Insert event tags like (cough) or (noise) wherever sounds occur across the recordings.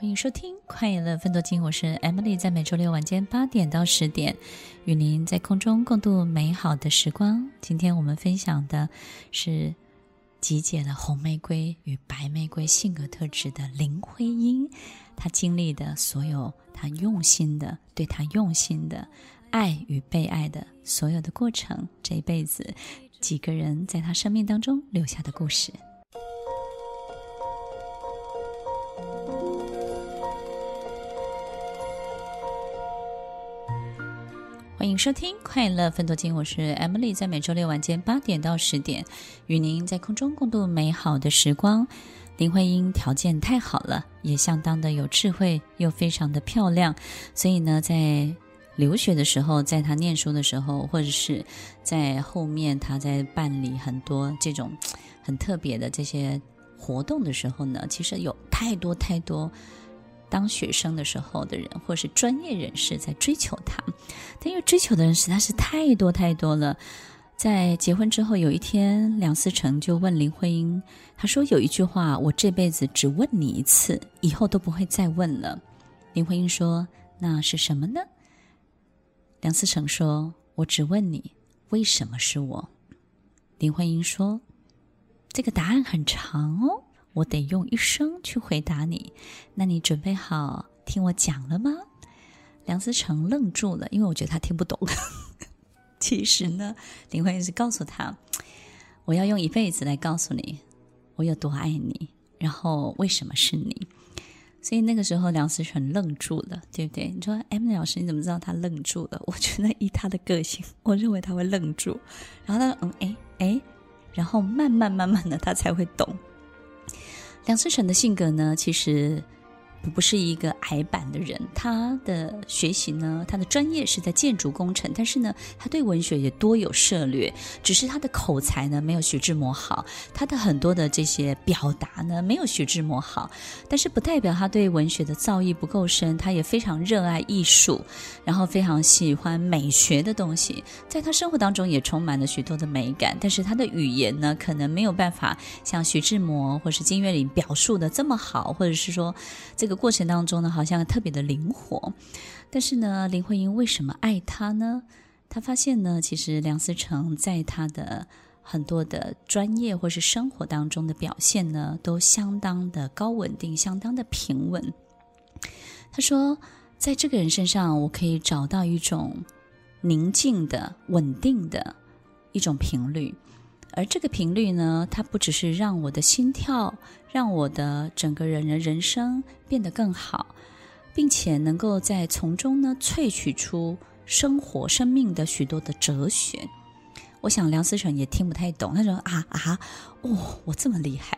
欢迎收听《快乐奋斗金》，我是 Emily，在每周六晚间八点到十点，与您在空中共度美好的时光。今天我们分享的是集结了红玫瑰与白玫瑰性格特质的林徽因，她经历的所有，她用心的，对她用心的爱与被爱的所有的过程，这一辈子几个人在她生命当中留下的故事。欢迎收听《快乐奋斗金》，我是 Emily，在每周六晚间八点到十点，与您在空中共度美好的时光。林徽因条件太好了，也相当的有智慧，又非常的漂亮，所以呢，在留学的时候，在她念书的时候，或者是在后面她在办理很多这种很特别的这些活动的时候呢，其实有太多太多。当学生的时候的人，或是专业人士在追求他，但因为追求的人实在是太多太多了。在结婚之后，有一天，梁思成就问林徽因，他说：“有一句话，我这辈子只问你一次，以后都不会再问了。”林徽因说：“那是什么呢？”梁思成说：“我只问你，为什么是我？”林徽因说：“这个答案很长哦。”我得用一生去回答你，那你准备好听我讲了吗？梁思成愣住了，因为我觉得他听不懂。(laughs) 其实呢，林徽因是告诉他，我要用一辈子来告诉你，我有多爱你，然后为什么是你。所以那个时候，梁思成愣住了，对不对？你说，Emily 老师，你怎么知道他愣住了？(laughs) 我觉得以他的个性，我认为他会愣住。然后他说，嗯，哎，哎，然后慢慢慢慢的，他才会懂。梁思成的性格呢，其实不是一个矮板的人。他的学习呢，他的专业是在建筑工程，但是呢，他对文学也多有涉猎。只是他的口才呢，没有徐志摩好。他的很多的这些表达呢，没有徐志摩好。但是不代表他对文学的造诣不够深。他也非常热爱艺术，然后非常喜欢美学的东西。在他生活当中也充满了许多的美感。但是他的语言呢，可能没有办法像徐志摩或是金岳霖表述的这么好，或者是说这这个。过程当中呢，好像特别的灵活，但是呢，林徽因为什么爱他呢？他发现呢，其实梁思成在他的很多的专业或是生活当中的表现呢，都相当的高稳定，相当的平稳。他说，在这个人身上，我可以找到一种宁静的、稳定的一种频率。而这个频率呢，它不只是让我的心跳，让我的整个人的人生变得更好，并且能够在从中呢萃取出生活、生命的许多的哲学。我想梁思成也听不太懂，他说啊啊，哦，我这么厉害。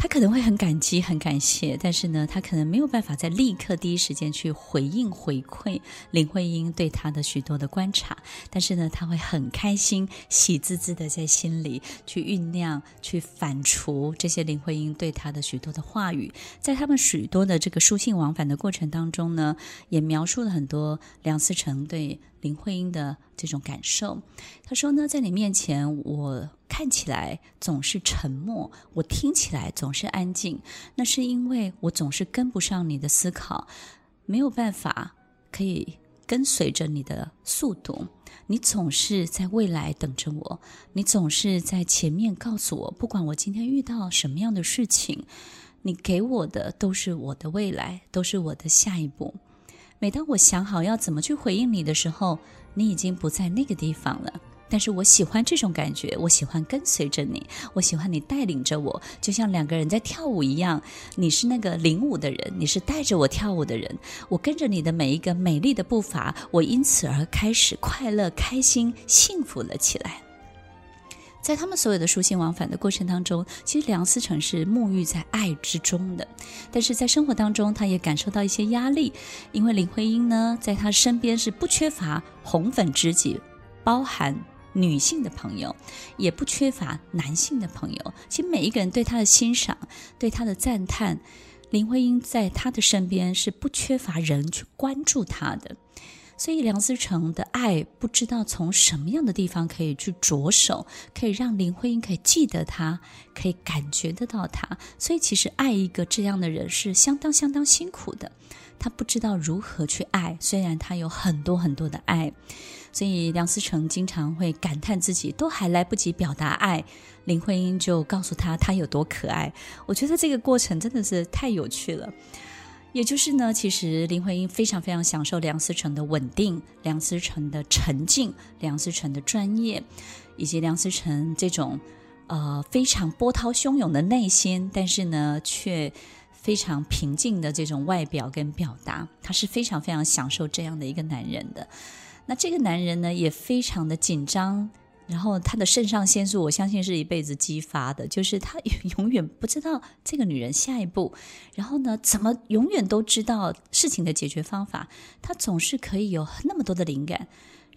他可能会很感激、很感谢，但是呢，他可能没有办法在立刻第一时间去回应、回馈林徽因对他的许多的观察。但是呢，他会很开心、喜滋滋的在心里去酝酿、去反刍这些林徽因对他的许多的话语。在他们许多的这个书信往返的过程当中呢，也描述了很多梁思成对林徽因的这种感受。他说呢，在你面前，我。看起来总是沉默，我听起来总是安静，那是因为我总是跟不上你的思考，没有办法可以跟随着你的速度。你总是在未来等着我，你总是在前面告诉我，不管我今天遇到什么样的事情，你给我的都是我的未来，都是我的下一步。每当我想好要怎么去回应你的时候，你已经不在那个地方了。但是我喜欢这种感觉，我喜欢跟随着你，我喜欢你带领着我，就像两个人在跳舞一样。你是那个领舞的人，你是带着我跳舞的人，我跟着你的每一个美丽的步伐，我因此而开始快乐、开心、幸福了起来。在他们所有的书信往返的过程当中，其实梁思成是沐浴在爱之中的，但是在生活当中，他也感受到一些压力，因为林徽因呢，在他身边是不缺乏红粉知己，包含。女性的朋友，也不缺乏男性的朋友。其实每一个人对他的欣赏，对他的赞叹，林徽因在他的身边是不缺乏人去关注他的。所以梁思成的爱不知道从什么样的地方可以去着手，可以让林徽因可以记得他，可以感觉得到他。所以其实爱一个这样的人是相当相当辛苦的。他不知道如何去爱，虽然他有很多很多的爱，所以梁思成经常会感叹自己都还来不及表达爱，林徽因就告诉他他有多可爱。我觉得这个过程真的是太有趣了。也就是呢，其实林徽因非常非常享受梁思成的稳定、梁思成的沉静、梁思成的专业，以及梁思成这种呃非常波涛汹涌的内心，但是呢却非常平静的这种外表跟表达，他是非常非常享受这样的一个男人的。那这个男人呢，也非常的紧张。然后他的肾上腺素，我相信是一辈子激发的，就是他 (laughs) 永远不知道这个女人下一步，然后呢，怎么永远都知道事情的解决方法，他总是可以有那么多的灵感，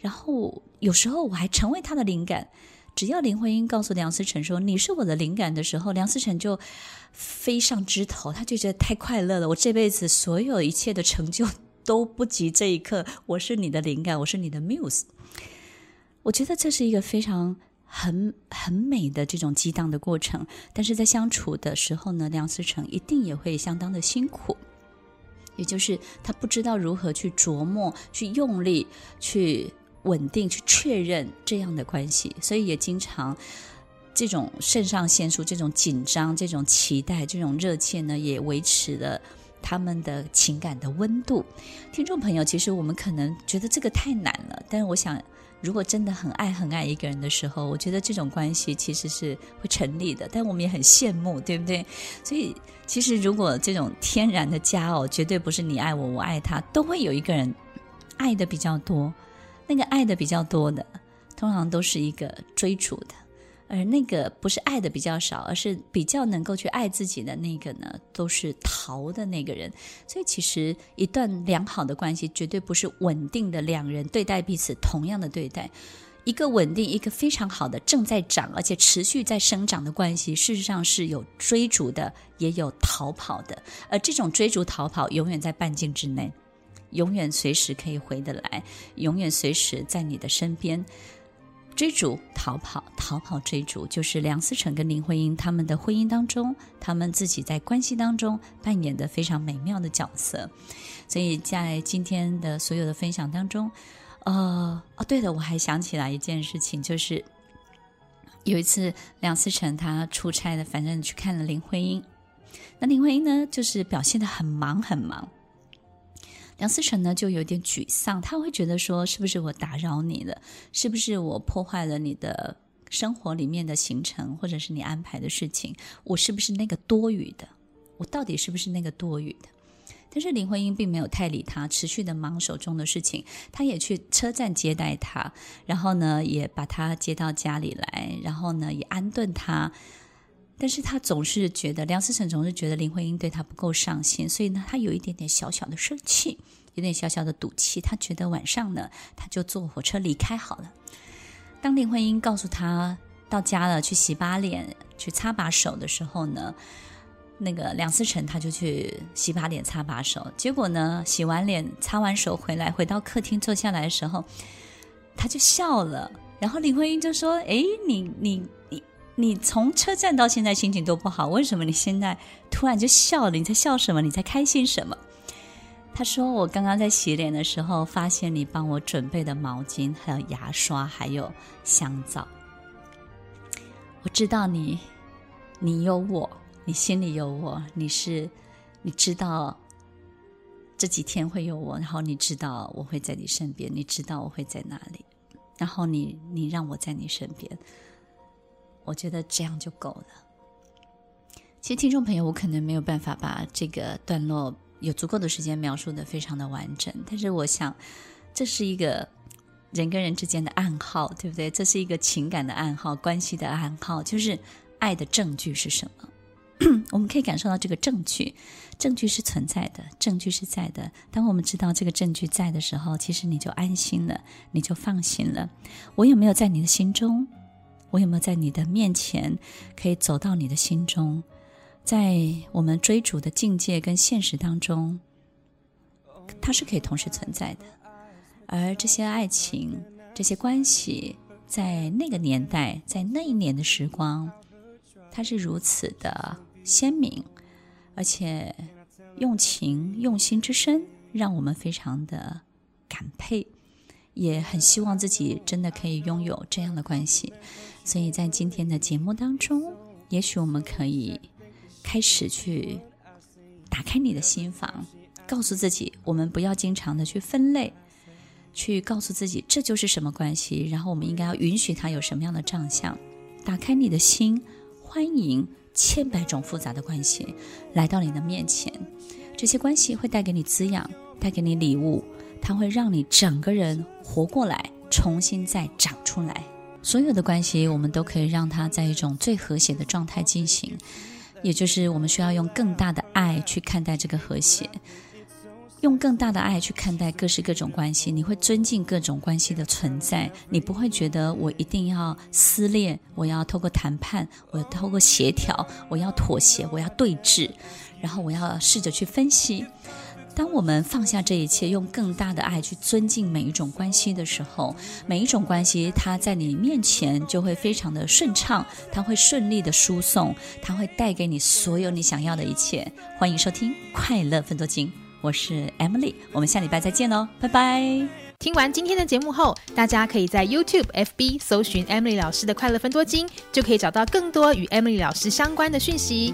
然后有时候我还成为他的灵感。只要林徽因告诉梁思成说你是我的灵感的时候，梁思成就飞上枝头，他就觉得太快乐了，我这辈子所有一切的成就都不及这一刻，我是你的灵感，我是你的 muse。我觉得这是一个非常很很美的这种激荡的过程，但是在相处的时候呢，梁思成一定也会相当的辛苦，也就是他不知道如何去琢磨、去用力、去稳定、去确认这样的关系，所以也经常这种肾上腺素、这种紧张、这种期待、这种热切呢，也维持了他们的情感的温度。听众朋友，其实我们可能觉得这个太难了，但是我想。如果真的很爱很爱一个人的时候，我觉得这种关系其实是会成立的。但我们也很羡慕，对不对？所以其实如果这种天然的家哦，绝对不是你爱我，我爱他，都会有一个人爱的比较多。那个爱的比较多的，通常都是一个追逐的。而那个不是爱的比较少，而是比较能够去爱自己的那个呢，都是逃的那个人。所以其实一段良好的关系，绝对不是稳定的两人对待彼此同样的对待。一个稳定、一个非常好的正在长而且持续在生长的关系，事实上是有追逐的，也有逃跑的。而这种追逐逃跑，永远在半径之内，永远随时可以回得来，永远随时在你的身边。追逐、逃跑、逃跑、追逐，就是梁思成跟林徽因他们的婚姻当中，他们自己在关系当中扮演的非常美妙的角色。所以在今天的所有的分享当中，呃，哦，对了，我还想起来一件事情，就是有一次梁思成他出差的，反正去看了林徽因，那林徽因呢，就是表现得很忙很忙。梁思成呢就有点沮丧，他会觉得说：“是不是我打扰你了？是不是我破坏了你的生活里面的行程，或者是你安排的事情？我是不是那个多余的？我到底是不是那个多余的？”但是林徽因并没有太理他，持续的忙手中的事情。他也去车站接待他，然后呢也把他接到家里来，然后呢也安顿他。但是他总是觉得梁思成总是觉得林徽因对他不够上心，所以呢，他有一点点小小的生气，有点小小的赌气。他觉得晚上呢，他就坐火车离开好了。当林徽因告诉他到家了，去洗把脸、去擦把手的时候呢，那个梁思成他就去洗把脸、擦把手。结果呢，洗完脸、擦完手回来，回到客厅坐下来的时候，他就笑了。然后林徽因就说：“哎，你你你。”从车站到现在心情都不好，为什么你现在突然就笑了？你在笑什么？你在开心什么？他说：“我刚刚在洗脸的时候，发现你帮我准备的毛巾、还有牙刷、还有香皂。我知道你，你有我，你心里有我，你是，你知道这几天会有我，然后你知道我会在你身边，你知道我会在哪里，然后你，你让我在你身边。”我觉得这样就够了。其实，听众朋友，我可能没有办法把这个段落有足够的时间描述得非常的完整，但是我想，这是一个人跟人之间的暗号，对不对？这是一个情感的暗号，关系的暗号，就是爱的证据是什么？(clears throat) 我们可以感受到这个证据，证据是存在的，证据是在的。当我们知道这个证据在的时候，其实你就安心了，你就放心了。我有没有在你的心中？我有没有在你的面前可以走到你的心中？在我们追逐的境界跟现实当中，它是可以同时存在的。而这些爱情、这些关系，在那个年代，在那一年的时光，它是如此的鲜明，而且用情用心之深，让我们非常的感佩，也很希望自己真的可以拥有这样的关系。所以在今天的节目当中，也许我们可以开始去打开你的心房，告诉自己，我们不要经常的去分类，去告诉自己这就是什么关系，然后我们应该要允许它有什么样的长相。打开你的心，欢迎千百种复杂的关系来到你的面前。这些关系会带给你滋养，带给你礼物，它会让你整个人活过来，重新再长出来。所有的关系，我们都可以让它在一种最和谐的状态进行，也就是我们需要用更大的爱去看待这个和谐，用更大的爱去看待各式各种关系。你会尊敬各种关系的存在，你不会觉得我一定要撕裂，我要透过谈判，我要透过协调，我要妥协，我要对峙，然后我要试着去分析。当我们放下这一切，用更大的爱去尊敬每一种关系的时候，每一种关系它在你面前就会非常的顺畅，它会顺利的输送，它会带给你所有你想要的一切。欢迎收听《快乐分多金》，我是 Emily，我们下礼拜再见喽，拜拜。听完今天的节目后，大家可以在 YouTube、FB 搜寻 Emily 老师的《快乐分多金》，就可以找到更多与 Emily 老师相关的讯息。